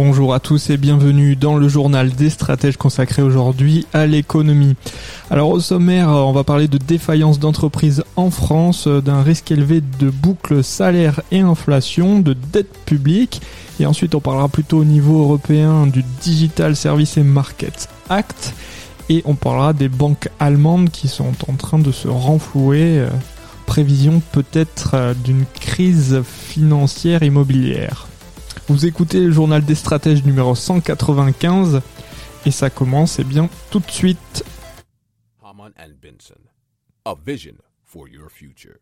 Bonjour à tous et bienvenue dans le journal des stratèges consacré aujourd'hui à l'économie. Alors au sommaire, on va parler de défaillance d'entreprises en France, d'un risque élevé de boucles salaire et inflation, de dette publique et ensuite on parlera plutôt au niveau européen du Digital Service and Markets Act et on parlera des banques allemandes qui sont en train de se renflouer, euh, prévision peut-être euh, d'une crise financière immobilière. Vous écoutez le journal des stratèges numéro 195 et ça commence et eh bien tout de suite. Haman and Benson, a vision for your future.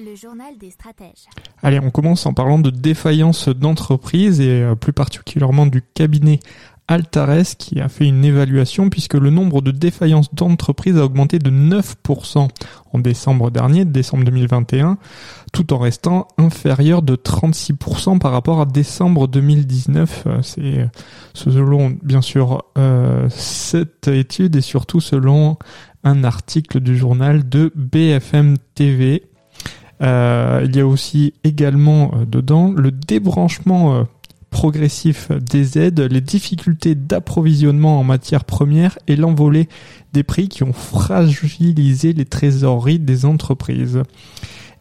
Le journal des stratèges. Allez, on commence en parlant de défaillance d'entreprise et euh, plus particulièrement du cabinet Altares qui a fait une évaluation puisque le nombre de défaillances d'entreprises a augmenté de 9% en décembre dernier, décembre 2021, tout en restant inférieur de 36% par rapport à décembre 2019. Euh, c'est euh, selon bien sûr euh, cette étude et surtout selon un article du journal de BFM TV. il y a aussi également dedans le débranchement progressif des aides, les difficultés d'approvisionnement en matières premières et l'envolée des prix qui ont fragilisé les trésoreries des entreprises.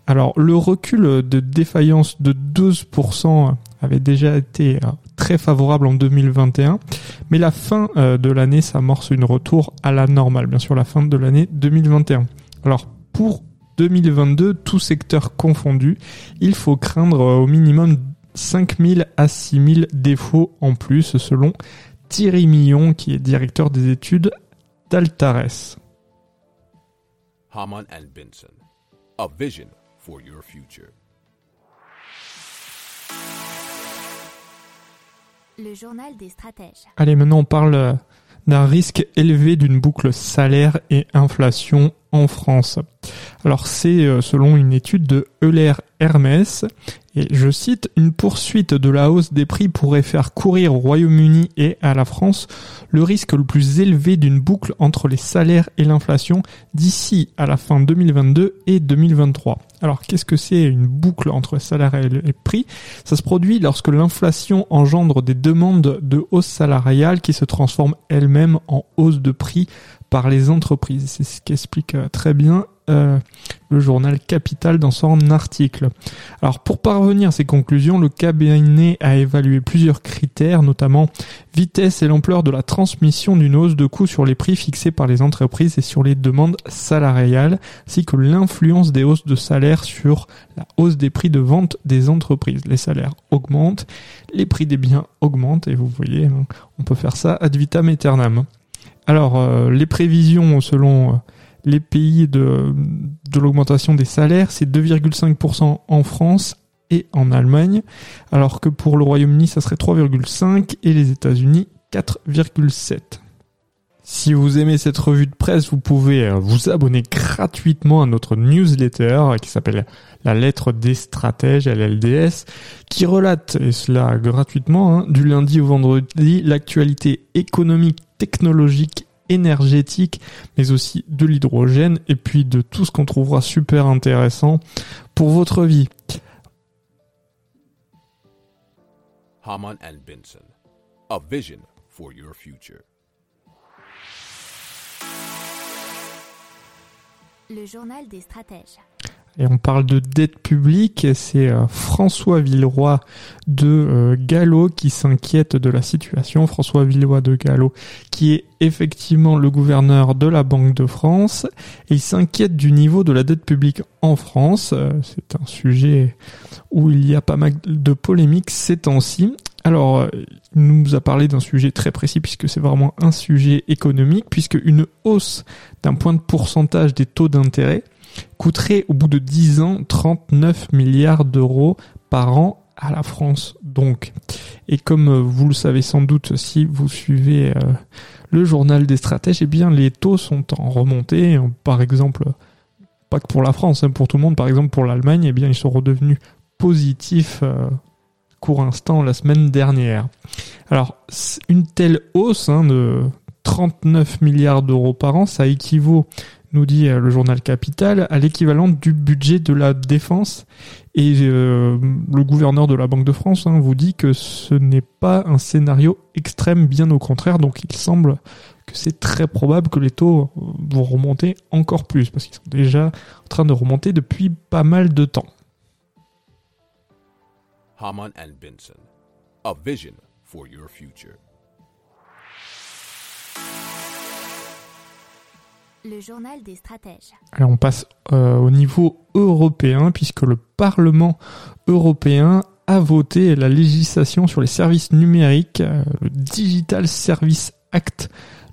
Alors le recul de défaillance de 12% avait déjà été euh, très favorable en 2021, mais la fin euh, de l'année s'amorce une retour à la normale, bien sûr la fin de l'année 2021. Alors pour 2022, tout secteur confondu, il faut craindre euh, au minimum 5000 à 6000 défauts en plus selon Thierry Millon qui est directeur des études d'Altares. Haman and Benson, a vision for your future. Le journal des stratèges. Allez, maintenant on parle d'un risque élevé d'une boucle salaire et inflation en France. Alors c'est euh, selon une étude de Euler Hermès et je cite, une poursuite de la hausse des prix pourrait faire courir au Royaume-Uni et à la France le risque le plus élevé d'une boucle entre les salaires et l'inflation d'ici à la fin 2022 et 2023. Alors qu'est-ce que c'est une boucle entre salaires et prix? Ça se produit lorsque l'inflation engendre des demandes de hausse salariale qui se transforment elles-mêmes en hausse de prix par les entreprises. C'est ce qu'explique euh, très bien euh, le journal Capital dans son article. Alors pour parvenir à ces conclusions, le cabinet a évalué plusieurs critères, notamment vitesse et l'ampleur de la transmission d'une hausse de coûts sur les prix fixés par les entreprises et sur les demandes salariales, ainsi que l'influence des hausses de salaire sur la hausse des prix de vente des entreprises. Les salaires augmentent, les prix des biens augmentent, et vous voyez, hein, on peut faire ça ad vitam aeternam. Alors, euh, les prévisions selon... Euh, les pays de, l'augmentation des salaires, c'est 2,5% en France et en Allemagne, alors que pour le Royaume-Uni, ça serait 3,5% et les États-Unis 4,7%. Si vous aimez cette revue de presse, vous pouvez euh, vous abonner gratuitement à notre newsletter qui s'appelle La lettre des stratèges, LLDS, qui relate, et cela gratuitement, hein, du lundi au vendredi, l'actualité économique, technologique énergétique, mais aussi de l'hydrogène et puis de tout ce qu'on trouvera super intéressant pour votre vie. Haman and Benson, a vision for your future. Le journal des stratèges. Et on parle de dette publique, c'est euh, François Villeroy de euh, Gallo qui s'inquiète de la situation. François Villeroy de Gallo qui est effectivement le gouverneur de la Banque de France et il s'inquiète du niveau de la dette publique en France. Euh, c'est un sujet où il y a pas mal de polémiques ces temps-ci. Alors, il nous a parlé d'un sujet très précis puisque c'est vraiment un sujet économique, puisque une hausse d'un point de pourcentage des taux d'intérêt coûterait au bout de 10 ans 39 milliards d'euros par an à la France. Donc, et comme euh, vous le savez sans doute si vous suivez euh, le journal des stratèges, eh bien les taux sont en remontée. Par exemple, pas que pour la France, hein, pour tout le monde. Par exemple, pour l'Allemagne, eh bien ils sont redevenus positifs court instant la semaine dernière. Alors, une telle hausse hein, de 39 milliards d'euros par an, ça équivaut, nous dit euh, le journal Capital, à l'équivalent du budget de la défense. Et euh, le gouverneur de la Banque de France hein, vous dit que ce n'est pas un scénario extrême, bien au contraire. Donc il semble que c'est très probable que les taux vont remonter encore plus, parce qu'ils sont déjà en train de remonter depuis pas mal de temps. Haman and a vision for your future. Le journal des stratèges. Alors on passe euh, au niveau européen puisque le Parlement européen a voté la législation sur les services numériques, euh, le Digital Service Act,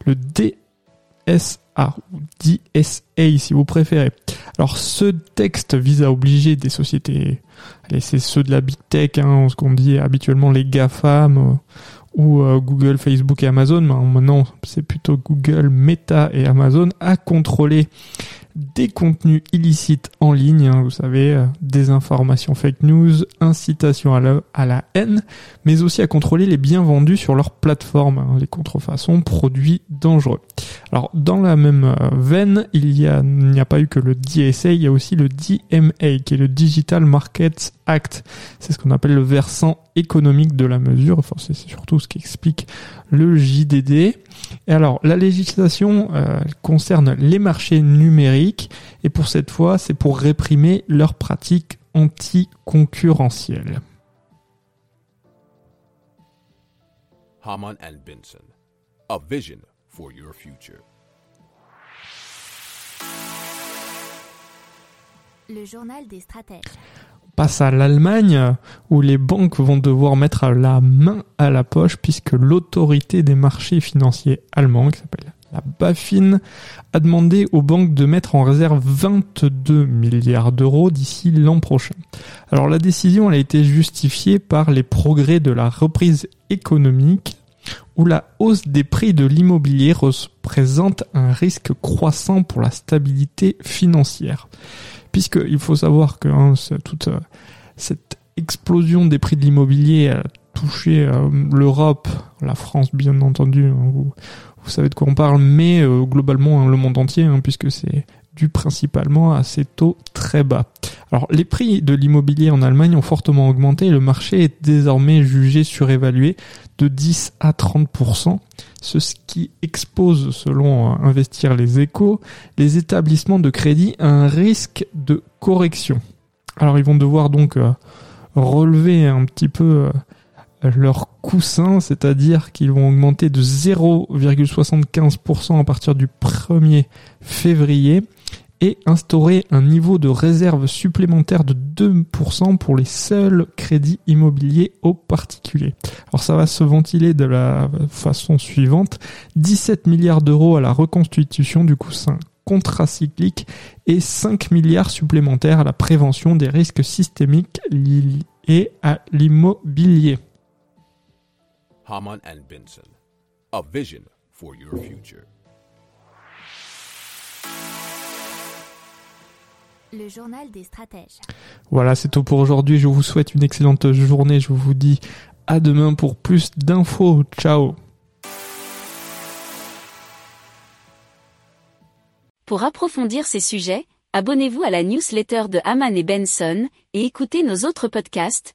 le DSA ou DSA si vous préférez. Alors ce texte vise à obliger des sociétés Allez, c'est ceux de la big tech, hein, ce qu'on dit habituellement les GAFAM ou euh, Google, Facebook et Amazon. Maintenant, c'est plutôt Google, Meta et Amazon à contrôler des contenus illicites en ligne, hein, vous savez, euh, des informations fake news, incitation à la, à la, haine, mais aussi à contrôler les biens vendus sur leur plateforme, hein, les contrefaçons, produits dangereux. Alors dans la même euh, veine, il y a, n'y a pas eu que le DSA, il y a aussi le DMA, qui est le Digital Markets Act. C'est ce qu'on appelle le versant économique de la mesure. Enfin, c'est surtout ce qui explique le JDD. Et alors, la législation euh, concerne les marchés numériques et pour cette fois, c'est pour réprimer leurs pratiques anticoncurrentielles. Haman and Benson, a vision for your future. Le journal des stratèges passe à l'Allemagne où les banques vont devoir mettre la main à la poche puisque l'autorité des marchés financiers allemands, qui s'appelle la BaFin, a demandé aux banques de mettre en réserve 22 milliards d'euros d'ici l'an prochain. Alors la décision a été justifiée par les progrès de la reprise économique où la hausse des prix de l'immobilier représente un risque croissant pour la stabilité financière puisqu'il faut savoir que hein, toute euh, cette explosion des prix de l'immobilier a touché euh, l'Europe, la France bien entendu, hein, vous, savez de quoi on parle, mais euh, globalement hein, le monde entier, puisque c'est dû principalement à ces taux très bas. Alors les prix de l'immobilier en Allemagne ont fortement augmenté et le marché est désormais jugé surévalué de 10 à 30%, ce qui expose, selon Investir les échos, les établissements de crédit à un risque de correction. Alors ils vont devoir donc euh, relever un petit peu euh, leur coussin, c'est-à-dire qu'ils vont augmenter de 0,75% à partir du 1er février et instaurer un niveau de réserve supplémentaire de 2% pour les seuls crédits immobiliers aux particuliers. Alors ça va se ventiler de la façon suivante. 17 milliards d'euros à la reconstitution du coussin contracyclique et 5 milliards supplémentaires à la prévention des risques systémiques liés à l'immobilier. Haman and Benson, a vision for your future. Le journal des stratèges. Voilà, c'est tout pour aujourd'hui. Je vous souhaite une excellente journée. Je vous dis à demain pour plus d'infos. Ciao. Pour approfondir ces sujets, abonnez-vous à la newsletter de Haman et Benson et écoutez nos autres podcasts